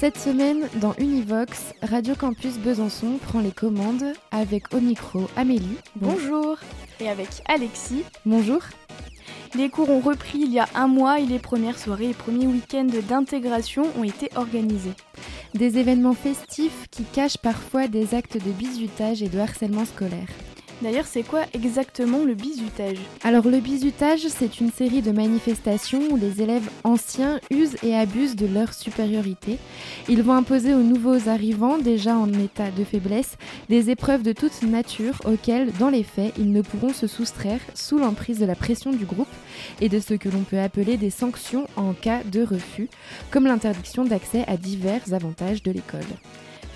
Cette semaine, dans Univox, Radio Campus Besançon prend les commandes avec au micro Amélie. Bonjour. Et avec Alexis. Bonjour. Les cours ont repris il y a un mois et les premières soirées et premiers week-ends d'intégration ont été organisés. Des événements festifs qui cachent parfois des actes de bizutage et de harcèlement scolaire. D'ailleurs, c'est quoi exactement le bizutage? Alors le bizutage, c'est une série de manifestations où les élèves anciens usent et abusent de leur supériorité. Ils vont imposer aux nouveaux arrivants, déjà en état de faiblesse, des épreuves de toute nature auxquelles, dans les faits, ils ne pourront se soustraire sous l'emprise de la pression du groupe et de ce que l'on peut appeler des sanctions en cas de refus, comme l'interdiction d'accès à divers avantages de l'école.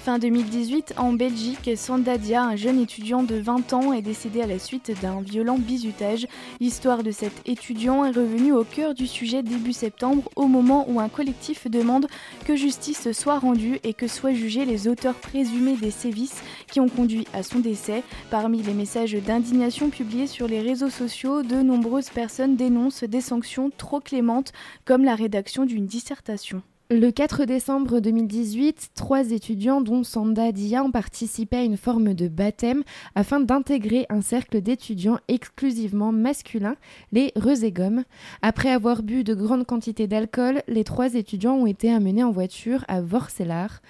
Fin 2018, en Belgique, Sandadia, un jeune étudiant de 20 ans, est décédé à la suite d'un violent bizutage. L'histoire de cet étudiant est revenue au cœur du sujet début septembre, au moment où un collectif demande que justice soit rendue et que soient jugés les auteurs présumés des sévices qui ont conduit à son décès. Parmi les messages d'indignation publiés sur les réseaux sociaux, de nombreuses personnes dénoncent des sanctions trop clémentes, comme la rédaction d'une dissertation. Le 4 décembre 2018, trois étudiants, dont Sanda Dia, ont participé à une forme de baptême afin d'intégrer un cercle d'étudiants exclusivement masculins, les Reségom. Après avoir bu de grandes quantités d'alcool, les trois étudiants ont été amenés en voiture à Vorselar,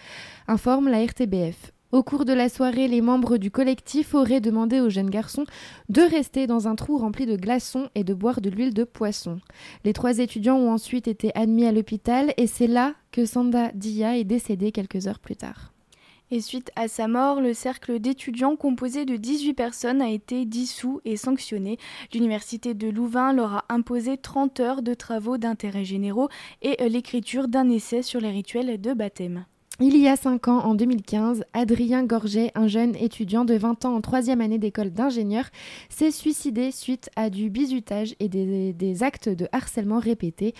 informe la RTBF. Au cours de la soirée, les membres du collectif auraient demandé aux jeunes garçons de rester dans un trou rempli de glaçons et de boire de l'huile de poisson. Les trois étudiants ont ensuite été admis à l'hôpital et c'est là que Sanda Dia est décédé quelques heures plus tard. Et suite à sa mort, le cercle d'étudiants composé de 18 personnes a été dissous et sanctionné. L'université de Louvain leur a imposé 30 heures de travaux d'intérêt généraux et l'écriture d'un essai sur les rituels de baptême. Il y a cinq ans, en 2015, Adrien Gorget, un jeune étudiant de 20 ans en troisième année d'école d'ingénieur, s'est suicidé suite à du bizutage et des, des, actes de harcèlement répétés.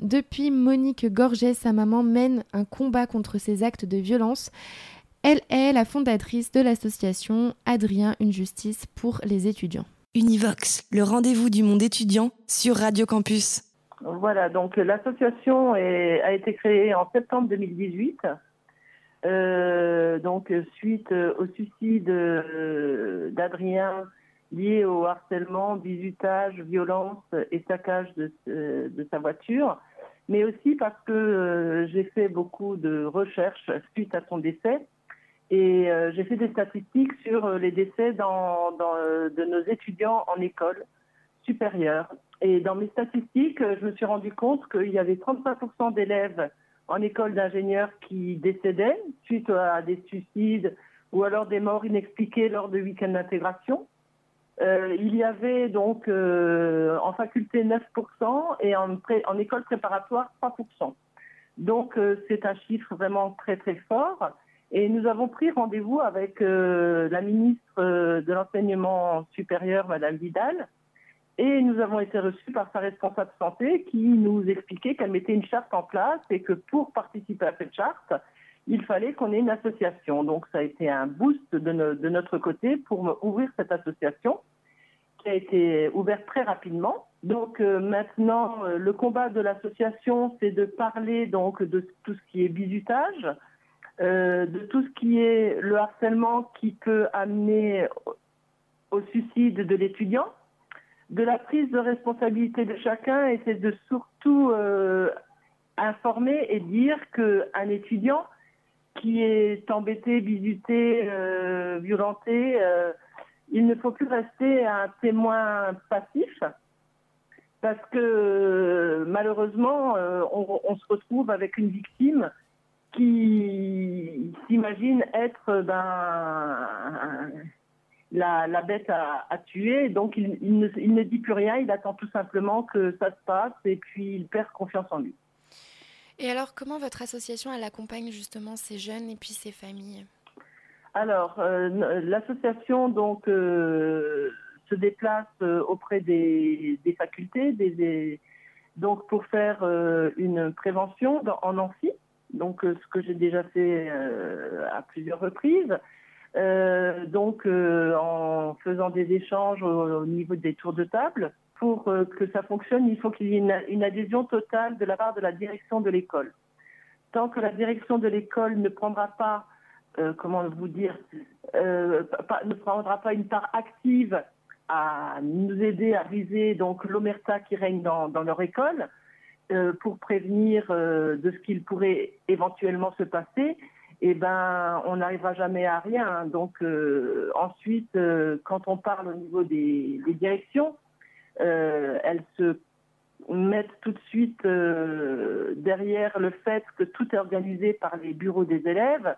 Depuis, Monique Gorget, sa maman, mène un combat contre ces actes de violence. Elle est la fondatrice de l'association Adrien, une justice pour les étudiants. Univox, le rendez-vous du monde étudiant sur Radio Campus. Voilà, donc l'association a été créée en septembre 2018 euh, donc suite au suicide euh, d'Adrien lié au harcèlement, bizutage, violence et saccage de, euh, sa voiture, mais aussi parce que euh, j'ai fait beaucoup de recherches suite à son décès et euh, j'ai fait des statistiques sur les décès de nos étudiants en école supérieure. Et dans mes statistiques, je me suis rendu compte qu'il y avait 35% d'élèves en école d'ingénieurs qui décédaient suite à des suicides ou alors des morts inexpliquées lors de week-ends d'intégration. Euh, il y avait donc euh, en faculté 9% et en, école préparatoire 3%. Donc euh, c'est un chiffre vraiment très très fort. Et nous avons pris rendez-vous avec la ministre de l'enseignement supérieur, Madame Vidal, et nous avons été reçus par sa responsable santé qui nous expliquait qu'elle mettait une charte en place et que pour participer à cette charte, il fallait qu'on ait une association. Donc ça a été un boost de, no de notre côté pour ouvrir cette association qui a été ouverte très rapidement. Donc euh, maintenant, euh, le combat de l'association, c'est de parler donc de tout ce qui est bizutage, euh, de tout ce qui est le harcèlement qui peut amener au suicide de l'étudiant de la prise de responsabilité de chacun et c'est de surtout euh, informer et dire qu'un étudiant qui est embêté, bisuté, euh, violenté, euh, il ne faut plus rester un témoin passif parce que malheureusement, on, on, se retrouve avec une victime qui s'imagine être ben, la, la bête à, tuer. Donc il, il, ne, il, ne, dit plus rien, il attend tout simplement que ça se passe et puis il perd confiance en lui. Et alors comment votre association elle accompagne justement ces jeunes et puis ces familles? Alors, l'association donc se déplace auprès des, facultés, des, donc pour faire une prévention en amphi, donc ce que j'ai déjà fait à plusieurs reprises. Donc en faisant des échanges au, niveau des tours de table, pour que ça fonctionne, il faut qu'il y ait une, adhésion totale de la part de la direction de l'école. Tant que la direction de l'école ne prendra pas, euh, comment vous dire, euh, ne prendra pas une part active à nous aider à viser donc l'omerta qui règne dans, leur école euh, pour prévenir de ce qu'il pourrait éventuellement se passer, eh ben on n'arrivera jamais à rien. Donc ensuite, quand on parle au niveau des, directions, elles se mettre tout de suite euh, derrière le fait que tout est organisé par les bureaux des élèves.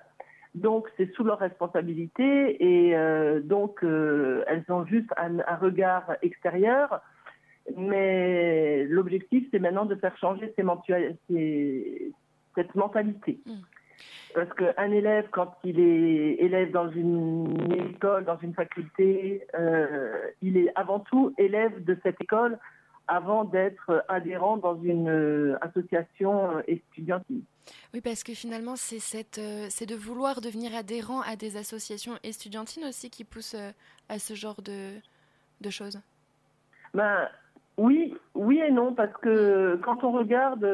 Donc c'est sous leur responsabilité et euh, donc euh, elles ont juste un, regard extérieur. Mais l'objectif c'est maintenant de faire changer cette mentalité. Mm. Parce qu'un élève, quand il est élève dans une école, dans une faculté, il est avant tout élève de cette école avant d'être adhérent dans une euh, association euh, étudiantine. Oui, parce que finalement, c'est cette, euh, c'est de vouloir devenir adhérent à des associations étudiantines aussi qui pousse à ce genre de, de choses. Ben, oui, oui et non, parce que quand on regarde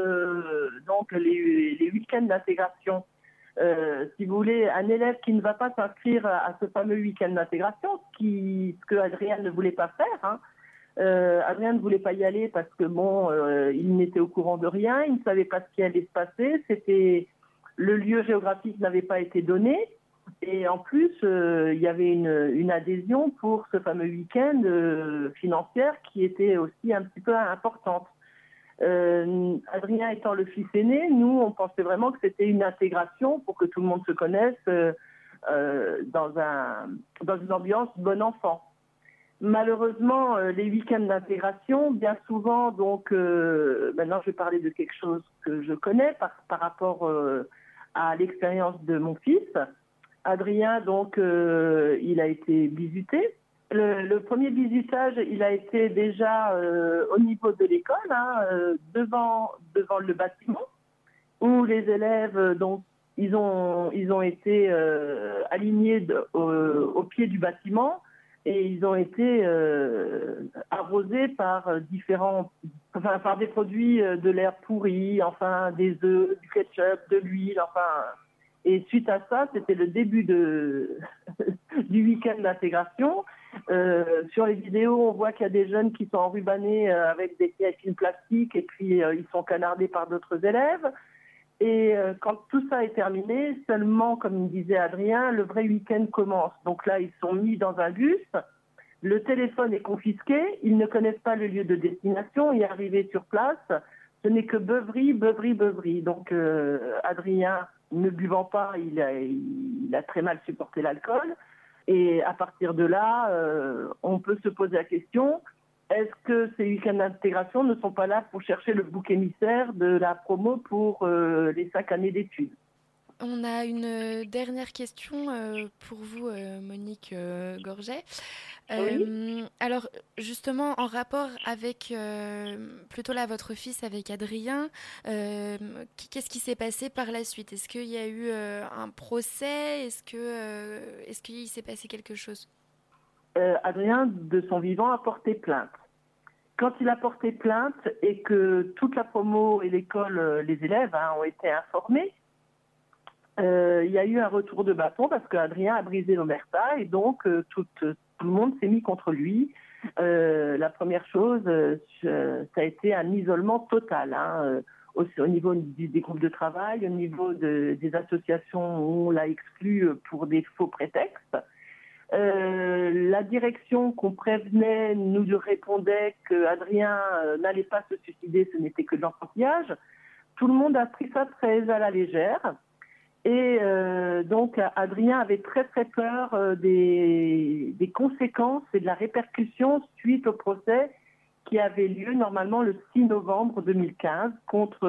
donc les, les week-ends d'intégration, si vous voulez, un élève qui ne va pas s'inscrire à, ce fameux week-end d'intégration, ce, que Adrien ne voulait pas faire, hein, euh, Adrien ne voulait pas y aller parce que bon, euh, il n'était au courant de rien, il ne savait pas ce qui allait se passer. C'était le lieu géographique n'avait pas été donné. Et en plus, euh, il y avait une, une, adhésion pour ce fameux week-end euh, financière qui était aussi un petit peu importante. Euh, Adrien étant le fils aîné, nous, on pensait vraiment que c'était une intégration pour que tout le monde se connaisse dans, un, dans une ambiance bon enfant. Malheureusement, euh, les week-ends d'intégration, bien souvent, donc euh, maintenant je vais parler de quelque chose que je connais par, rapport euh, à l'expérience de mon fils. Adrien, donc, il a été bisuté. Le, premier bisutage, il a été déjà au niveau de l'école, hein, devant devant le bâtiment, où les élèves, donc, ils ont ils ont été alignés au pied du bâtiment et ils ont été euh, arrosés par euh, différents, enfin par des produits euh, de l'air pourri, enfin des œufs, du ketchup, de l'huile, enfin. Et suite à ça, c'était le début de du week-end d'intégration. Euh, sur les vidéos, on voit qu'il y a des jeunes qui sont enrubanés avec des films plastiques et puis ils sont canardés par d'autres élèves. Et euh, quand tout ça est terminé, seulement, comme disait Adrien, le vrai week-end commence. Donc là, ils sont mis dans un bus, le téléphone est confisqué, ils ne connaissent pas le lieu de destination, et arrivé sur place, ce n'est que beuverie, beuverie, beuverie. Donc euh, Adrien, ne buvant pas, il a très mal supporté l'alcool. Et à partir de là, euh, on peut se poser la question, est-ce que ces week-ends d'intégration ne sont pas là pour chercher le bouc émissaire de la promo pour euh, les cinq années d'études? On a une dernière question euh, pour vous, euh, Monique Gorget. Alors, justement, en rapport avec plutôt là votre fils, avec Adrien, qu'est-ce qui s'est passé par la suite? Est-ce qu'il y a eu un procès? Est-ce que est-ce qu'il s'est passé quelque chose? Euh, Adrien, de son vivant, a porté plainte. Quand il a porté plainte et que toute la promo et l'école, euh, les élèves hein, ont été informés, euh, il y a eu un retour de bâton parce qu'Adrien a brisé l'omerta et donc tout, le monde s'est mis contre lui. la première chose, ça a été un isolement total. Hein, au, niveau des groupes de travail, au niveau des associations où on l'a exclu pour des faux prétextes. Euh, la direction qu'on prévenait nous répondait que Adrien euh, n'allait pas se suicider, ce n'était que de l'enfantillage. Tout le monde a pris ça très à la légère. Et euh, donc Adrien avait très très peur des, des, conséquences et de la répercussion suite au procès qui avait lieu normalement le 6 novembre 2015 contre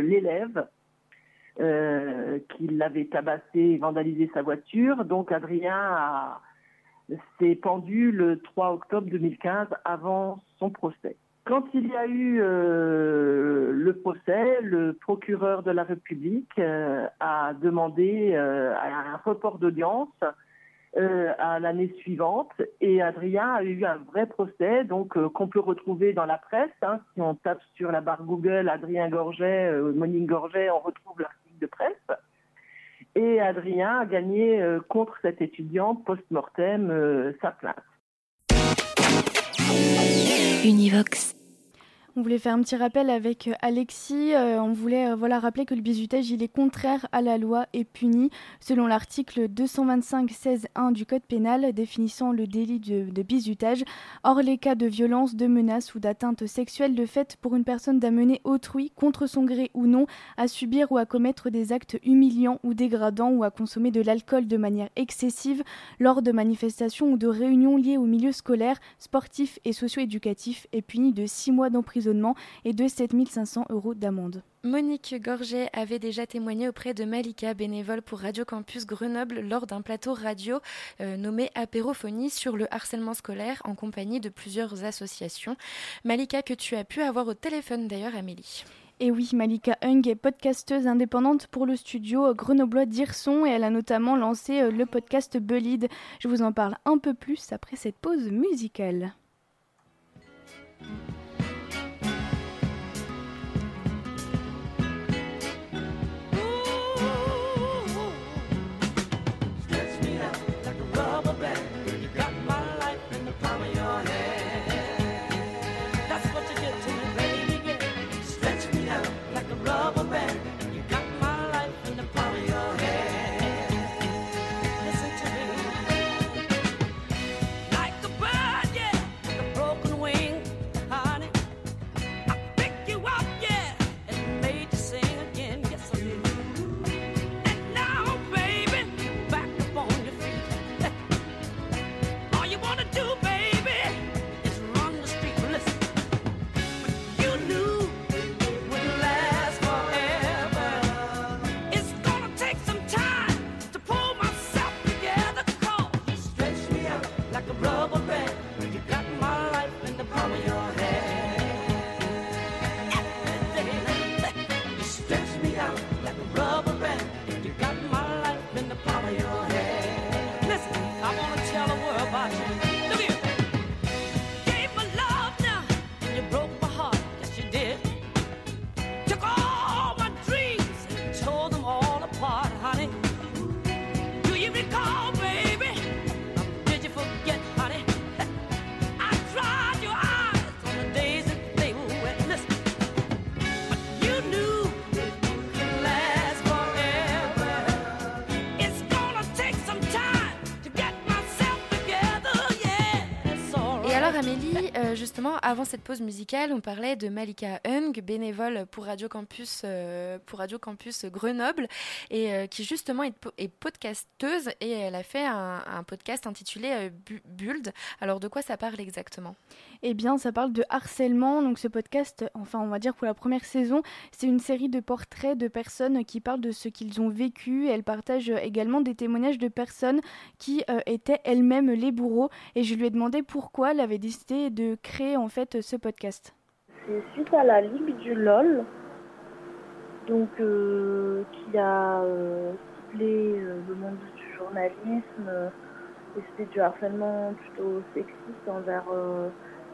l'élève qu'il avait tabassé et vandalisé sa voiture. Donc Adrien s'est pendu le 3 octobre 2015 avant son procès. Quand il y a eu euh, le procès, le procureur de la République euh, a demandé euh, un report d'audience à l'année suivante et Adrien a eu un vrai procès donc qu'on peut retrouver dans la presse. Hein. si on tape sur la barre Google Adrien Gorget, Monique Gorget, on retrouve l'article de presse. Et Adrien a gagné contre cette étudiante post-mortem sa plainte. Univox. On voulait faire un petit rappel avec euh, Alexis. Euh, on voulait euh, voilà, rappeler que le bizutage il est contraire à la loi et puni selon l'article 225-16-1 du Code pénal définissant le délit de, bizutage. Or, les cas de violence, de menace ou d'atteinte sexuelle de fait pour une personne d'amener autrui, contre son gré ou non, à subir ou à commettre des actes humiliants ou dégradants ou à consommer de l'alcool de manière excessive lors de manifestations ou de réunions liées au milieu scolaire, sportif et socio-éducatif est puni de 6 mois d'emprisonnement et de 7500 euros d'amende. Monique Gorget avait déjà témoigné auprès de Malika, bénévole pour Radio Campus Grenoble, lors d'un plateau radio euh, nommé Apérophonie sur le harcèlement scolaire en compagnie de plusieurs associations. Malika, que tu as pu avoir au téléphone d'ailleurs, Amélie. Et oui, Malika Hung est podcasteuse indépendante pour le studio grenoblois d'Irson et elle a notamment lancé euh, le podcast Belide. Je vous en parle un peu plus après cette pause musicale. Justement, avant cette pause musicale, on parlait de Malika Hung, bénévole pour Radio Campus, euh, Grenoble, et euh, qui justement est, podcasteuse, et elle a fait un, podcast intitulé euh, Build. Alors, de quoi ça parle exactement? Eh bien, ça parle de harcèlement. Donc, ce podcast, enfin, on va dire pour la première saison, c'est une série de portraits de personnes qui parlent de ce qu'ils ont vécu. Elle partage également des témoignages de personnes qui étaient elles-mêmes les bourreaux. Et je lui ai demandé pourquoi elle avait décidé de créé en fait ce podcast C'est suite à la Ligue du LOL, donc euh, qui a euh, euh, le monde du journalisme et c'était du harcèlement plutôt sexiste envers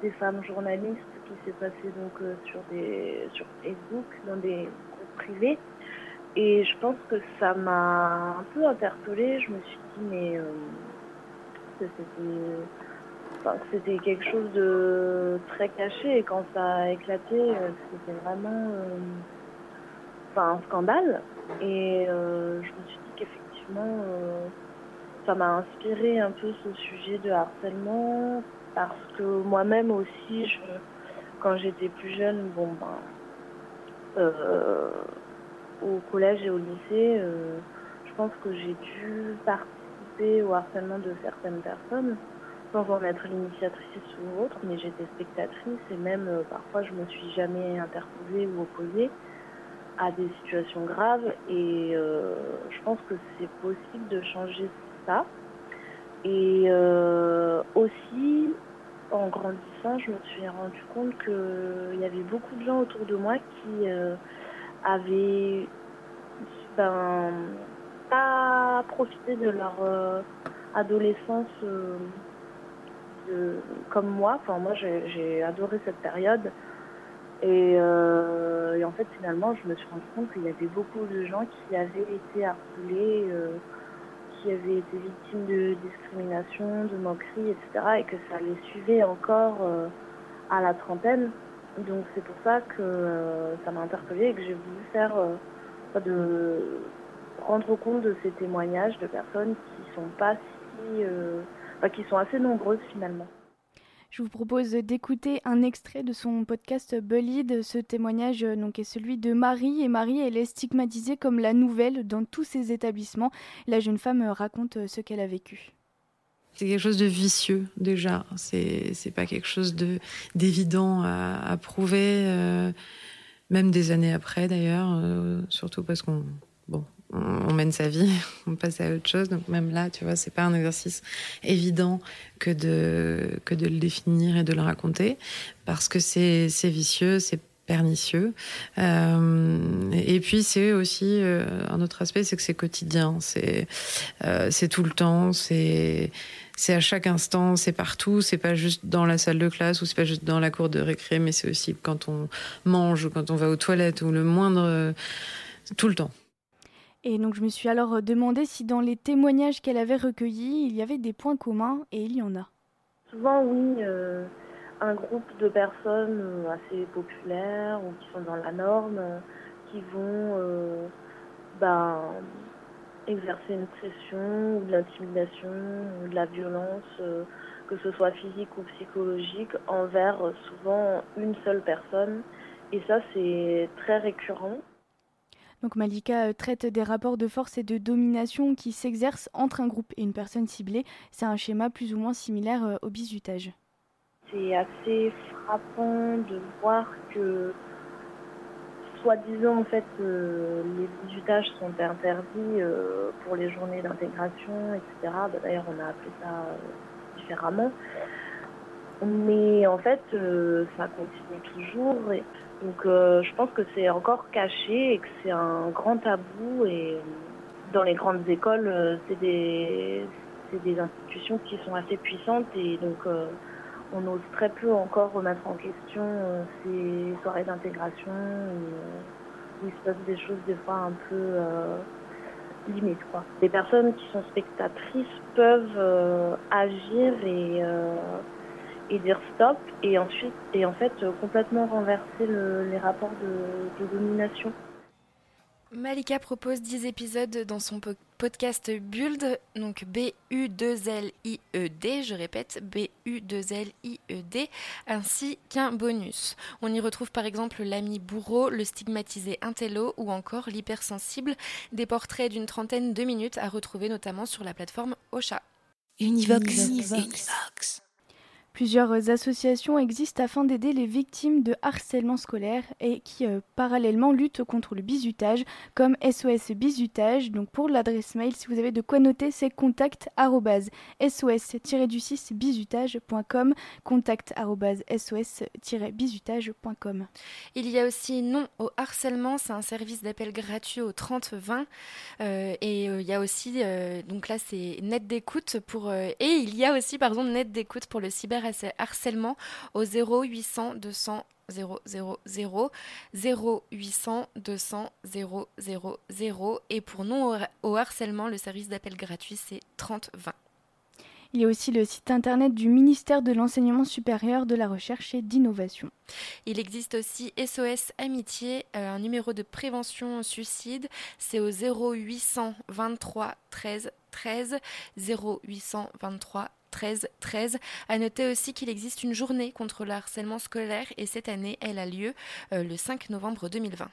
des femmes journalistes qui s'est passé donc sur des sur Facebook dans des groupes privés. Et je pense que ça m'a un peu interpellée. Je me suis dit, mais c'était c'était quelque chose de très caché et quand ça a éclaté, euh, c'était vraiment euh, un scandale. Et euh, je me suis dit qu'effectivement, ça m'a inspiré un peu ce sujet de harcèlement parce que moi-même aussi, je, quand j'étais plus jeune, bon ben, au collège et au lycée, je pense que j'ai dû participer au harcèlement de certaines personnes sans en être l'initiatrice ou autre, mais j'étais spectatrice et même euh, parfois je me suis jamais interposée ou opposée. à des situations graves et je pense que c'est possible de changer ça. Et aussi, en grandissant, je me suis rendu compte qu'il y avait beaucoup de gens autour de moi qui avaient ben, pas profité de leur euh, adolescence euh, comme moi. Enfin, moi, j'ai adoré cette période. Euh, et, en fait, finalement, je me suis rendu compte qu'il y avait beaucoup de gens qui avaient été harcelés, qui avaient été victimes de discrimination, de moquerie, etc. Et que ça les suivait encore à la trentaine. Donc c'est pour ça que ça m'a interpellée et que j'ai voulu faire de rendre compte de ces témoignages de personnes qui sont pas si, euh, qui sont assez nombreuses finalement. Je vous propose d'écouter un extrait de son podcast Bullied. Ce témoignage euh, donc, est celui de Marie. Et Marie, elle est stigmatisée comme la nouvelle dans tous ces établissements. La jeune femme euh, raconte ce qu'elle a vécu. C'est quelque chose de vicieux déjà. C'est c'est pas quelque chose de d'évident à, à, prouver, même des années après d'ailleurs. surtout parce qu'on bon on, mène sa vie, on passe à autre chose. Donc même là, tu vois, c'est pas un exercice évident que de que de le définir et de le raconter parce que c'est c'est vicieux, c'est pernicieux. Euh, et puis c'est aussi euh, un autre aspect, c'est que c'est quotidien, c'est euh, c'est tout le temps, c'est c'est à chaque instant, c'est partout, c'est pas juste dans la salle de classe ou c'est pas juste dans la cour de récré, mais c'est aussi quand on mange ou quand on va aux toilettes ou le moindre tout le temps. Et donc je me suis alors euh, demandé si dans les témoignages qu'elle avait recueillis, il y avait des points communs, et il y en a. Souvent oui, euh, un groupe de personnes euh, assez populaires ou qui sont dans la norme, qui vont ben, exercer une pression ou de l'intimidation ou de la violence, que ce soit physique ou psychologique, envers souvent une seule personne. Et ça c'est très récurrent. Donc Malika euh, traite des rapports de force et de domination qui s'exercent entre un groupe et une personne ciblée. C'est un schéma plus ou moins similaire euh, au bizutage. C'est assez frappant de voir que, soi-disant, en fait, euh, les bizutages sont interdits pour les journées d'intégration, etc. Bah, d'ailleurs, on a appelé ça différemment. Mais en fait, ça continue toujours. Donc euh, je pense que c'est encore caché et que c'est un grand tabou et dans les grandes écoles, euh, c'est des, des institutions qui sont assez puissantes et donc euh, on ose très peu encore remettre en question ces soirées d'intégration où, il se passe des choses des fois un peu limites. Quoi. Les personnes qui sont spectatrices peuvent agir et et dire stop et ensuite et en fait euh, complètement renverser les rapports de, domination. Malika propose 10 épisodes dans son podcast Build, donc B-U-2-L-I-E-D, je répète, B-U-2-L-I-E-D, ainsi qu'un bonus. On y retrouve par exemple l'ami bourreau, le stigmatisé intello ou encore l'hypersensible, des portraits d'une trentaine de minutes à retrouver notamment sur la plateforme Ocha. Univox. Univox. Plusieurs associations existent afin d'aider les victimes de harcèlement scolaire et qui euh, parallèlement luttent contre le bizutage comme SOS Bizutage. Donc pour l'adresse mail, si vous avez de quoi noter, c'est contact sos-du6 bizutage.com contact sos-bizutage.com. Il y a aussi non au harcèlement, c'est un service d'appel gratuit au 3020 euh, et euh, il y a aussi donc là c'est net d'écoute pour et il y a aussi pardon net d'écoute pour le cyber harcèlement au 0800 200 000 0800 200 000 et pour non au harcèlement, le service d'appel gratuit c'est 3020. Il y a aussi le site internet du ministère de l'Enseignement supérieur, de la Recherche et d'Innovation. Il existe aussi SOS Amitié, euh, un numéro de prévention suicide. C'est au 0800 23 13 13 0823 13 13. À noter aussi qu'il existe une journée contre le harcèlement scolaire et cette année, elle a lieu euh, le 5 novembre 2020.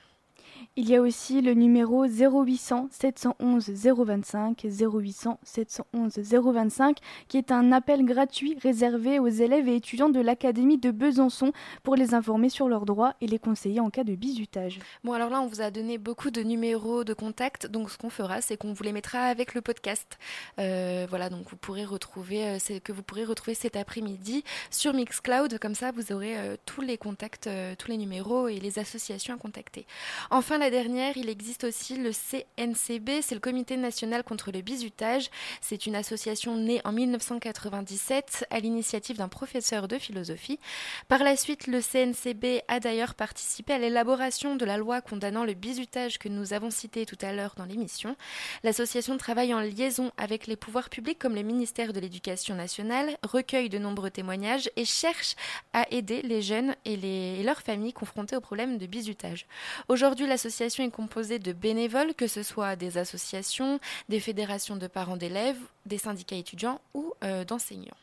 Il y a aussi le numéro 0800 711 025 0800 711 025 qui est un appel gratuit réservé aux élèves et étudiants de l'Académie de Besançon pour les informer sur leurs droits et les conseiller en cas de bizutage. Bon alors là on vous a donné beaucoup de numéros de contact donc ce qu'on fera c'est qu'on vous les mettra avec le podcast. Euh, voilà donc vous pourrez retrouver euh, que vous pourrez retrouver cet après-midi sur Mixcloud comme ça vous aurez euh, tous les contacts tous les numéros et les associations à contacter. Enfin la dernière, il existe aussi le CNCB, c'est le Comité national contre le bizutage. C'est une association née en 1997 à l'initiative d'un professeur de philosophie. Par la suite, le CNCB a d'ailleurs participé à l'élaboration de la loi condamnant le bizutage que nous avons cité tout à l'heure dans l'émission. L'association travaille en liaison avec les pouvoirs publics comme le ministère de l'Éducation nationale, recueille de nombreux témoignages et cherche à aider les jeunes et, et leurs familles confrontées au problème de bizutage. Aujourd'hui, l'association l'association est composée de bénévoles, que ce soit des associations, des fédérations de parents d'élèves, des syndicats étudiants ou euh, d'enseignants.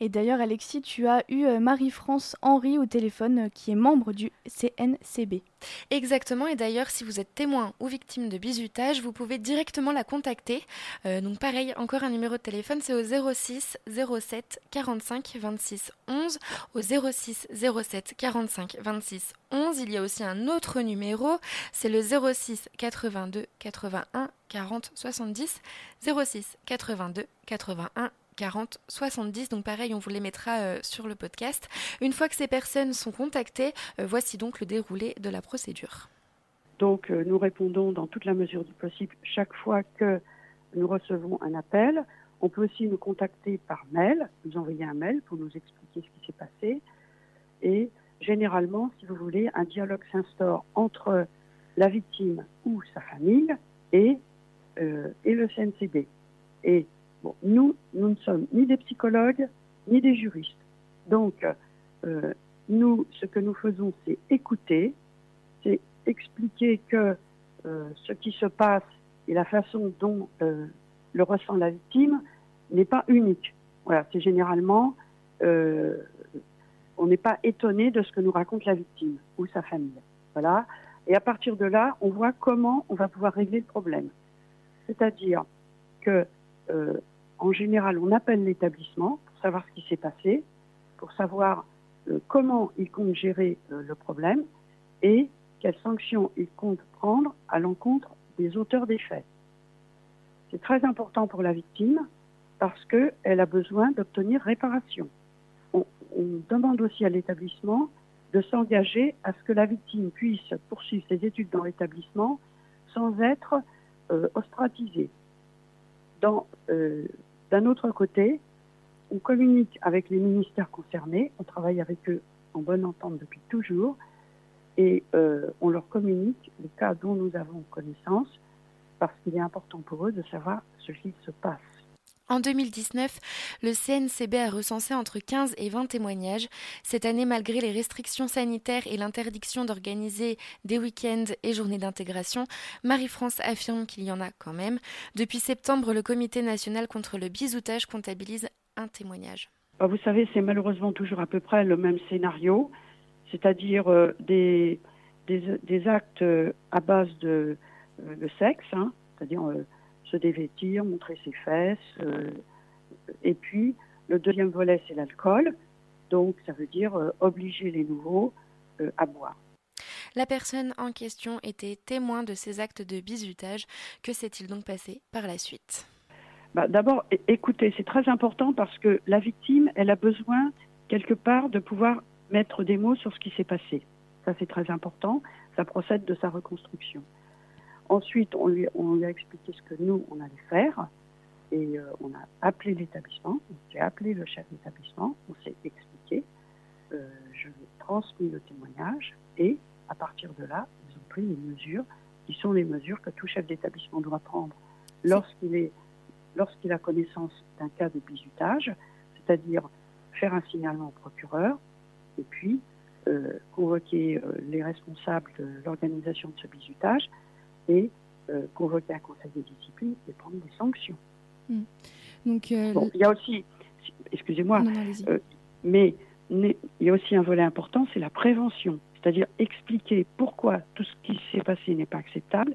Et d'ailleurs, Alexis, tu as eu euh, Marie-France Henry au téléphone, euh, qui est membre du CNCB. Exactement, et d'ailleurs, si vous êtes témoin ou victime de bizutage, vous pouvez directement la contacter. Euh, donc pareil, encore un numéro de téléphone, c'est au 06 07 45 26 11. Au 06 07 45 26 11, il y a aussi un autre numéro, c'est le 06 82 81 40 70. 06 82 81 40 70. Donc pareil, on vous les mettra euh, sur le podcast. Une fois que ces personnes sont contactées, euh, voici donc le déroulé de la procédure. Donc euh, nous répondons dans toute la mesure du possible chaque fois que nous recevons un appel. On peut aussi nous contacter par mail, nous envoyer un mail pour nous expliquer ce qui s'est passé. Et généralement, si vous voulez, un dialogue s'instaure entre la victime ou sa famille et, et le CNCB. Et nous, nous ne sommes ni des psychologues, ni des juristes. Donc, euh, nous, ce que nous faisons, c'est écouter, c'est expliquer que euh, ce qui se passe et la façon dont euh, le ressent la victime n'est pas unique. Voilà, c'est généralement, on n'est pas étonné de ce que nous raconte la victime ou sa famille. Voilà. Et à partir de là, on voit comment on va pouvoir régler le problème. C'est-à-dire que en général, on appelle l'établissement pour savoir ce qui s'est passé, pour savoir euh, comment il compte gérer euh, le problème et quelles sanctions il compte prendre à l'encontre des auteurs des faits. C'est très important pour la victime parce qu'elle a besoin d'obtenir réparation. On, demande aussi à l'établissement de s'engager à ce que la victime puisse poursuivre ses études dans l'établissement sans être euh, ostratisée. Dans d'un autre côté, on communique avec les ministères concernés, on travaille avec eux en bonne entente depuis toujours, et euh, on leur communique les cas dont nous avons connaissance, parce qu'il est important pour eux de savoir ce qui se passe. En 2019, le CNCB a recensé entre 15 et 20 témoignages. Cette année, malgré les restrictions sanitaires et l'interdiction d'organiser des week-ends et journées d'intégration, Marie-France affirme qu'il y en a quand même. Depuis septembre, le Comité national contre le bisoutage comptabilise un témoignage. Bah, vous savez, c'est malheureusement toujours à peu près le même scénario, c'est-à-dire euh, des, des, actes euh, à base de, euh, sexe, hein, c'est-à-dire se dévêtir, montrer ses fesses. Euh, et puis, le deuxième volet, c'est l'alcool. Donc, ça veut dire euh, obliger les nouveaux euh, à boire. La personne en question était témoin de ces actes de bizutage. Que s'est-il donc passé par la suite? Bah, D'abord, écoutez, c'est très important parce que la victime, elle a besoin quelque part de pouvoir mettre des mots sur ce qui s'est passé. Ça, c'est très important. Ça procède de sa reconstruction. Ensuite, on lui, a expliqué ce que nous, on allait faire. Et euh, on a appelé l'établissement, j'ai appelé le chef d'établissement, on s'est expliqué, euh, je lui ai transmis le témoignage. Et à partir de là, ils ont pris les mesures qui sont les mesures que tout chef d'établissement doit prendre lorsqu'il est lorsqu'il a connaissance d'un cas de bizutage, c'est-à-dire faire un signalement au procureur et puis euh, convoquer les responsables de l'organisation de ce bizutage et euh, convoquer un conseil de discipline et prendre des sanctions. Hmm. Donc, euh, il y a aussi, excusez-moi, euh, mais il y a aussi un volet important, c'est la prévention. c'est-à-dire expliquer pourquoi tout ce qui s'est passé n'est pas acceptable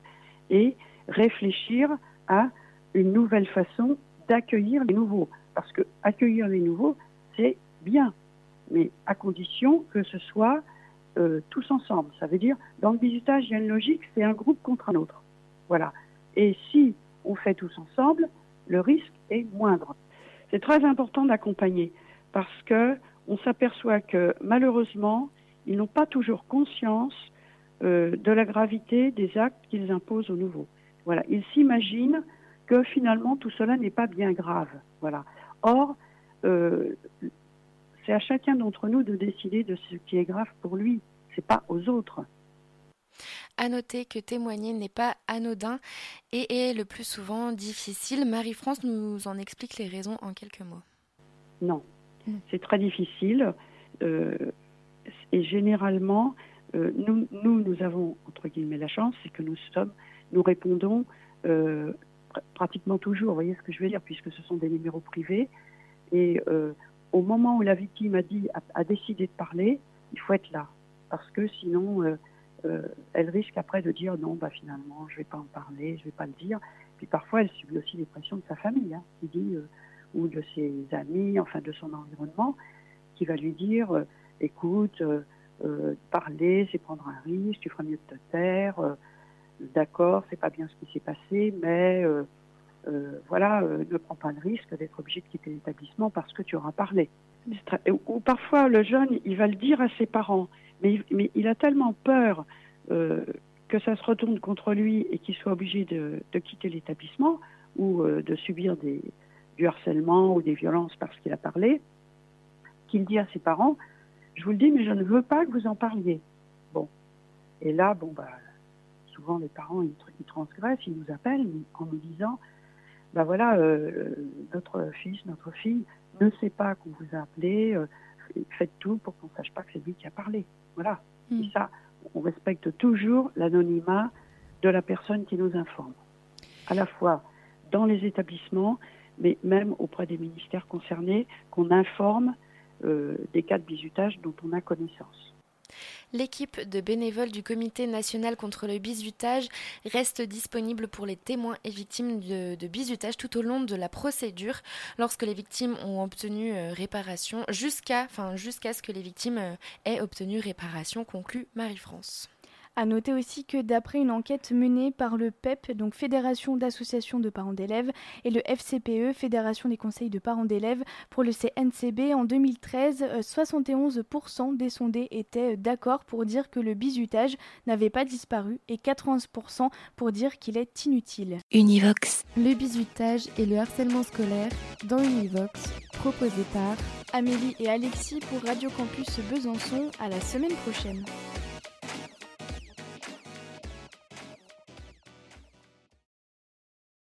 et réfléchir à une nouvelle façon d'accueillir les nouveaux. Parce que accueillir les nouveaux, c'est bien, mais à condition que ce soit euh, tous ensemble. Ça veut dire, dans le visitage, il y a une logique, c'est un groupe contre un autre. Voilà. Et si on fait tous ensemble, le risque est moindre. C'est très important d'accompagner parce que on s'aperçoit que malheureusement, ils n'ont pas toujours conscience euh, de la gravité des actes qu'ils imposent aux nouveaux. Voilà, ils s'imaginent que finalement tout cela n'est pas bien grave. Voilà. Or, euh, c'est à chacun d'entre nous de décider de ce qui est grave pour lui. C'est pas aux autres. À noter que témoigner n'est pas anodin et est le plus souvent difficile. Marie-France nous en explique les raisons en quelques mots. Non, c'est très difficile. Euh, et généralement, euh, nous, nous, nous avons, entre guillemets, la chance, c'est que nous sommes, nous répondons euh, pratiquement toujours, vous voyez ce que je veux dire, puisque ce sont des numéros privés. Et au moment où la victime a, dit, a, décidé de parler, il faut être là. Parce que sinon, elle risque après de dire non, bah, finalement, je ne vais pas en parler, je ne vais pas le dire. Puis parfois, elle subit aussi les pressions de sa famille, hein, qui dit ou de ses amis, enfin de son environnement, qui va lui dire euh, écoute, euh, euh, parler, c'est prendre un risque, tu feras mieux de te taire, d'accord, c'est pas bien ce qui s'est passé, mais voilà, ne prends pas le risque d'être obligé de quitter l'établissement parce que tu auras parlé. Ou parfois le jeune, il va le dire à ses parents, mais, mais il a tellement peur que ça se retourne contre lui et qu'il soit obligé de, de quitter l'établissement ou de subir des, du harcèlement ou des violences parce qu'il a parlé, qu'il dit à ses parents, je vous le dis, mais je ne veux pas que vous en parliez. Bon. Et là, bon, bah, souvent les parents, ils, transgressent, ils nous appellent en nous disant, bah voilà, euh, notre fils, notre fille ne sait pas qu'on vous a appelé, euh, faites tout pour qu'on ne sache pas que c'est lui qui a parlé. Voilà. Hmm. Et ça, on respecte toujours l'anonymat de la personne qui nous informe. À la fois dans les établissements mais même auprès des ministères concernés, qu'on informe euh, des cas de bizutage dont on a connaissance. L'équipe de bénévoles du Comité national contre le bizutage reste disponible pour les témoins et victimes de, bizutage tout au long de la procédure, lorsque les victimes ont obtenu euh, réparation, jusqu'à enfin, ce que les victimes euh, aient obtenu réparation, conclut Marie-France. À noter aussi que d'après une enquête menée par le PEP, e donc Fédération d'associations de parents d'élèves, et le FCPE, Fédération des conseils de parents d'élèves, pour le CNCB en 2013, 71% des sondés étaient d'accord pour dire que le bizutage n'avait pas disparu et 91% pour dire qu'il est inutile. Univox. Le bizutage et le harcèlement scolaire dans Univox, proposé par Amélie et Alexis pour Radio Campus Besançon. À la semaine prochaine.